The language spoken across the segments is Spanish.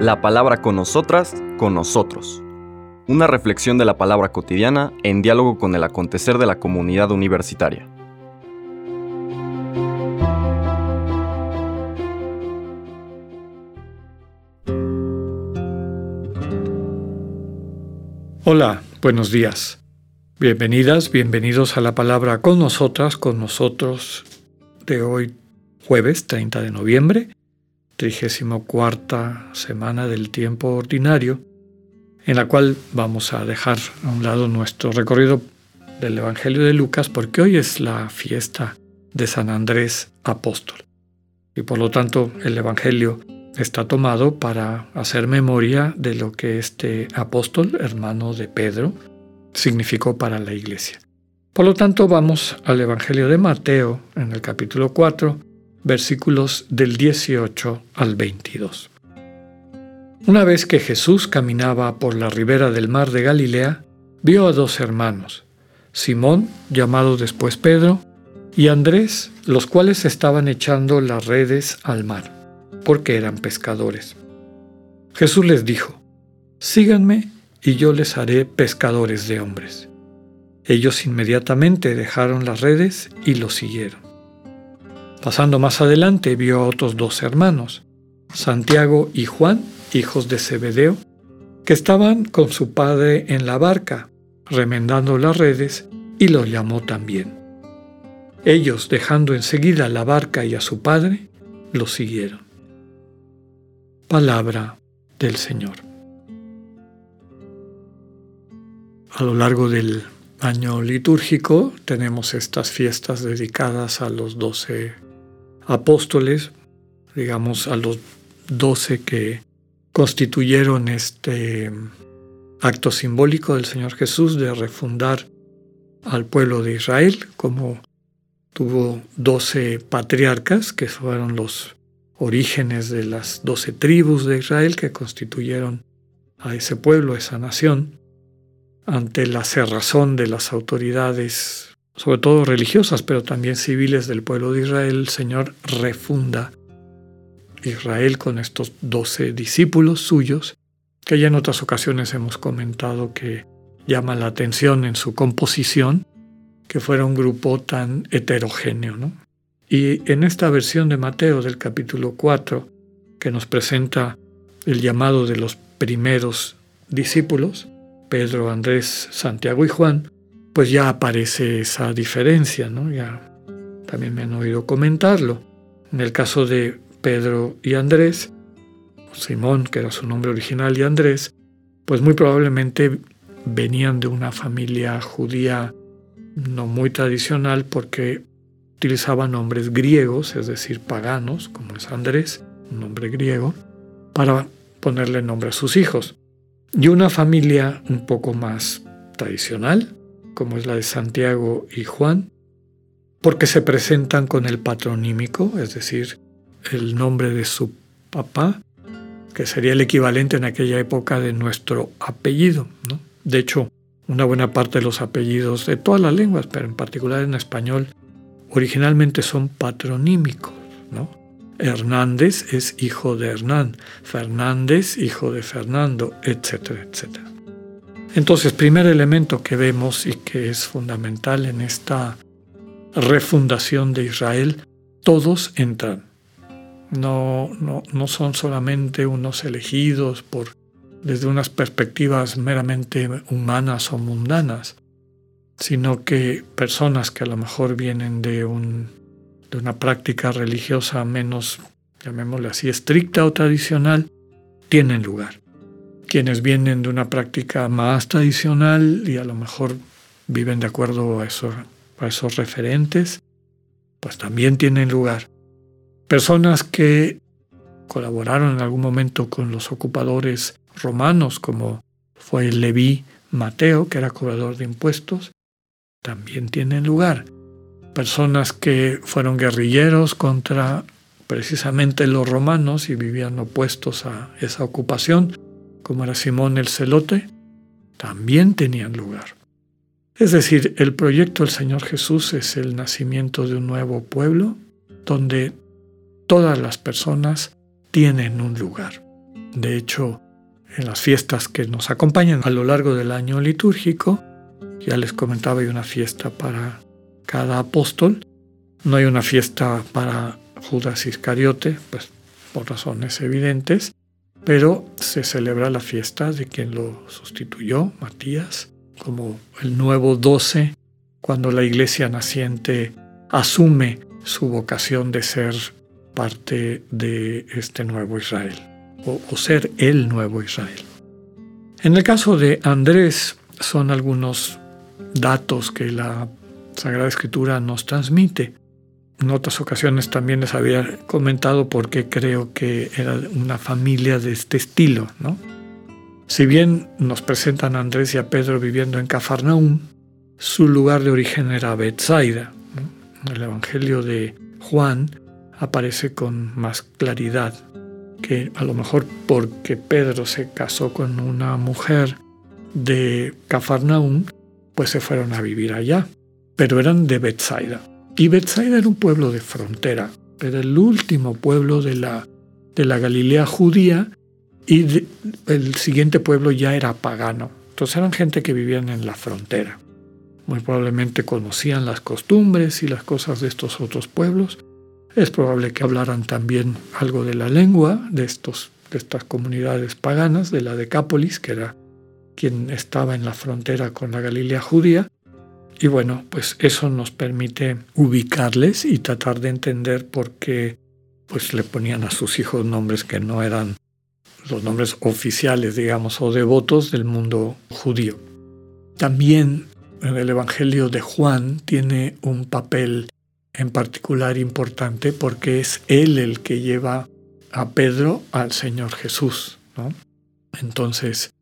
La palabra con nosotras, con nosotros. Una reflexión de la palabra cotidiana en diálogo con el acontecer de la comunidad universitaria. Hola, buenos días. Bienvenidas, bienvenidos a la palabra con nosotras, con nosotros de hoy jueves 30 de noviembre, 34 semana del tiempo ordinario, en la cual vamos a dejar a un lado nuestro recorrido del Evangelio de Lucas porque hoy es la fiesta de San Andrés Apóstol. Y por lo tanto el Evangelio está tomado para hacer memoria de lo que este apóstol, hermano de Pedro, significó para la iglesia. Por lo tanto, vamos al Evangelio de Mateo en el capítulo 4, versículos del 18 al 22. Una vez que Jesús caminaba por la ribera del mar de Galilea, vio a dos hermanos, Simón, llamado después Pedro, y Andrés, los cuales estaban echando las redes al mar, porque eran pescadores. Jesús les dijo, Síganme y yo les haré pescadores de hombres. Ellos inmediatamente dejaron las redes y lo siguieron. Pasando más adelante vio a otros dos hermanos, Santiago y Juan, hijos de Zebedeo, que estaban con su padre en la barca, remendando las redes, y los llamó también. Ellos, dejando enseguida la barca y a su padre, lo siguieron. Palabra del Señor. A lo largo del año litúrgico tenemos estas fiestas dedicadas a los doce apóstoles, digamos a los doce que constituyeron este acto simbólico del Señor Jesús de refundar al pueblo de Israel, como tuvo doce patriarcas, que fueron los orígenes de las doce tribus de Israel que constituyeron a ese pueblo, a esa nación, ante la cerrazón de las autoridades sobre todo religiosas, pero también civiles del pueblo de Israel, el Señor refunda Israel con estos doce discípulos suyos, que ya en otras ocasiones hemos comentado que llama la atención en su composición, que fuera un grupo tan heterogéneo. ¿no? Y en esta versión de Mateo del capítulo 4, que nos presenta el llamado de los primeros discípulos, Pedro, Andrés, Santiago y Juan, pues ya aparece esa diferencia, ¿no? Ya también me han oído comentarlo. En el caso de Pedro y Andrés, Simón, que era su nombre original, y Andrés, pues muy probablemente venían de una familia judía no muy tradicional porque utilizaban nombres griegos, es decir, paganos, como es Andrés, un nombre griego, para ponerle nombre a sus hijos. Y una familia un poco más tradicional, como es la de Santiago y Juan, porque se presentan con el patronímico, es decir, el nombre de su papá, que sería el equivalente en aquella época de nuestro apellido. De hecho, una buena parte de los apellidos de todas las lenguas, pero en particular en español, originalmente son patronímicos. ¿no? Hernández es hijo de Hernán, Fernández hijo de Fernando, etcétera, etcétera. Entonces, primer elemento que vemos y que es fundamental en esta refundación de Israel, todos entran. No, no, no son solamente unos elegidos por, desde unas perspectivas meramente humanas o mundanas, sino que personas que a lo mejor vienen de, un, de una práctica religiosa menos, llamémosle así, estricta o tradicional, tienen lugar quienes vienen de una práctica más tradicional y a lo mejor viven de acuerdo a esos, referentes, pues también tienen lugar. Personas que colaboraron en algún momento con los ocupadores romanos, como fue el Leví Mateo, que era cobrador de impuestos, también tienen lugar. Personas que fueron guerrilleros contra precisamente los romanos y vivían opuestos a esa ocupación, como era Simón el Celote, también tenían lugar. Es decir, el proyecto del Señor Jesús es el nacimiento de un nuevo pueblo donde todas las personas tienen un lugar. De hecho, en las fiestas que nos acompañan a lo largo del año litúrgico, ya les comentaba, hay una fiesta para cada apóstol, no hay una fiesta para Judas Iscariote, pues por razones evidentes, pero se celebra la fiesta de quien lo sustituyó, Matías, como el nuevo doce, cuando la iglesia naciente asume su vocación de ser parte de este nuevo Israel, o, o ser el nuevo Israel. En el caso de Andrés, son algunos datos que la Sagrada Escritura nos transmite. En otras ocasiones también les había comentado por qué creo que era una familia de este estilo. ¿no? Si bien nos presentan a Andrés y a Pedro viviendo en Cafarnaúm, su lugar de origen era Bethsaida. El Evangelio de Juan aparece con más claridad que a lo mejor porque Pedro se casó con una mujer de Cafarnaúm, pues se fueron a vivir allá, pero eran de Bethsaida. Y Bethsaida era un pueblo de frontera, era el último pueblo de la, de la Galilea judía y el siguiente pueblo ya era pagano. Entonces eran gente que vivían en la frontera. Muy probablemente conocían las costumbres y las cosas de estos otros pueblos. Es probable que hablaran también algo de la lengua de, estos, de estas comunidades paganas, de la Decápolis, que era quien estaba en la frontera con la Galilea judía. Y bueno, pues eso nos permite ubicarles y tratar de entender por qué pues le ponían a sus hijos nombres que no eran los nombres oficiales, digamos, o devotos del mundo judío. También en el Evangelio de Juan tiene un papel en particular importante porque es él el que lleva a Pedro al Señor Jesús. ¿no? Entonces,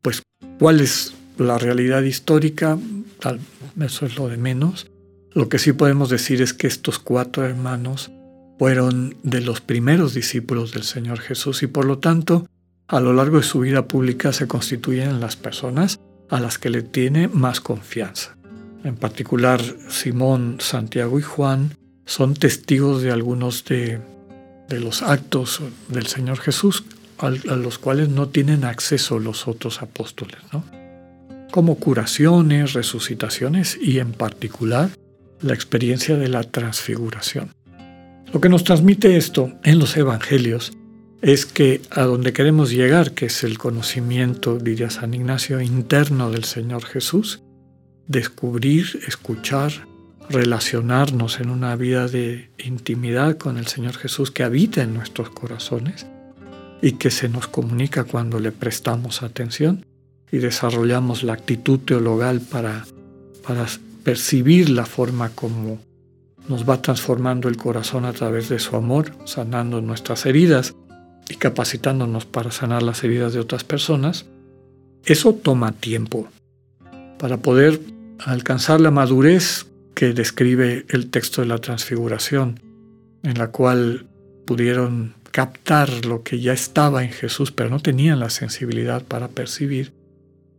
pues, ¿cuál es la realidad histórica? Eso es lo de menos. Lo que sí podemos decir es que estos cuatro hermanos fueron de los primeros discípulos del Señor Jesús y por lo tanto a lo largo de su vida pública se constituyen las personas a las que le tiene más confianza. En particular, Simón, Santiago y Juan son testigos de algunos de, los actos del Señor Jesús a, los cuales no tienen acceso los otros apóstoles, como curaciones, resucitaciones y en particular la experiencia de la transfiguración. Lo que nos transmite esto en los evangelios es que a donde queremos llegar, que es el conocimiento, diría San Ignacio, interno del Señor Jesús, descubrir, escuchar, relacionarnos en una vida de intimidad con el Señor Jesús que habita en nuestros corazones y que se nos comunica cuando le prestamos atención y desarrollamos la actitud teologal para, para percibir la forma como nos va transformando el corazón a través de su amor, sanando nuestras heridas y capacitándonos para sanar las heridas de otras personas, eso toma tiempo. Para poder alcanzar la madurez que describe el texto de la transfiguración, en la cual pudieron captar lo que ya estaba en Jesús, pero no tenían la sensibilidad para percibir,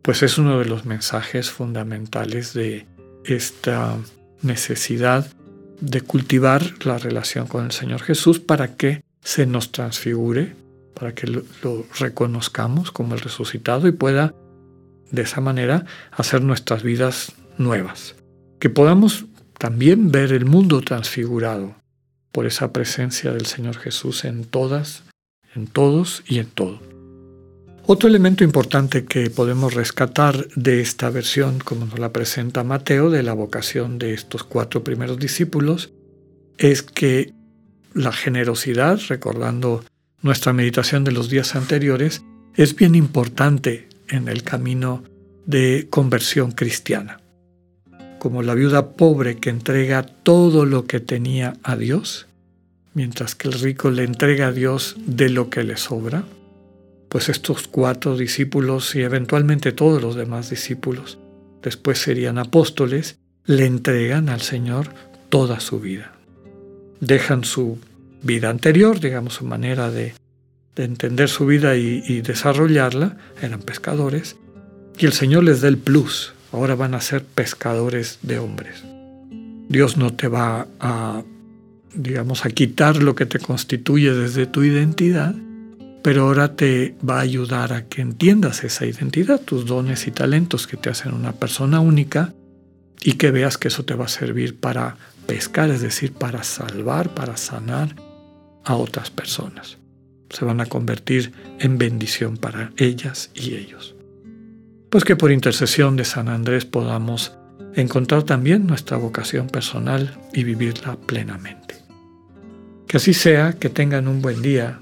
pues es uno de los mensajes fundamentales de esta necesidad de cultivar la relación con el Señor Jesús para que se nos transfigure, para que lo, reconozcamos como el resucitado y pueda de esa manera hacer nuestras vidas nuevas. Que podamos también ver el mundo transfigurado por esa presencia del Señor Jesús en todas, en todos y en todo. Otro elemento importante que podemos rescatar de esta versión, como nos la presenta Mateo, de la vocación de estos cuatro primeros discípulos, es que la generosidad, recordando nuestra meditación de los días anteriores, es bien importante en el camino de conversión cristiana. Como la viuda pobre que entrega todo lo que tenía a Dios, mientras que el rico le entrega a Dios de lo que le sobra, pues estos cuatro discípulos y eventualmente todos los demás discípulos, después serían apóstoles, le entregan al Señor toda su vida. Dejan su vida anterior, digamos su manera de, entender su vida y, desarrollarla, eran pescadores, y el Señor les da el plus, ahora van a ser pescadores de hombres. Dios no te va a digamos, a quitar lo que te constituye desde tu identidad, pero ahora te va a ayudar a que entiendas esa identidad, tus dones y talentos que te hacen una persona única y que veas que eso te va a servir para pescar, es decir, para salvar, para sanar a otras personas. Se van a convertir en bendición para ellas y ellos. Pues que por intercesión de San Andrés podamos encontrar también nuestra vocación personal y vivirla plenamente. Que así sea, que tengan un buen día,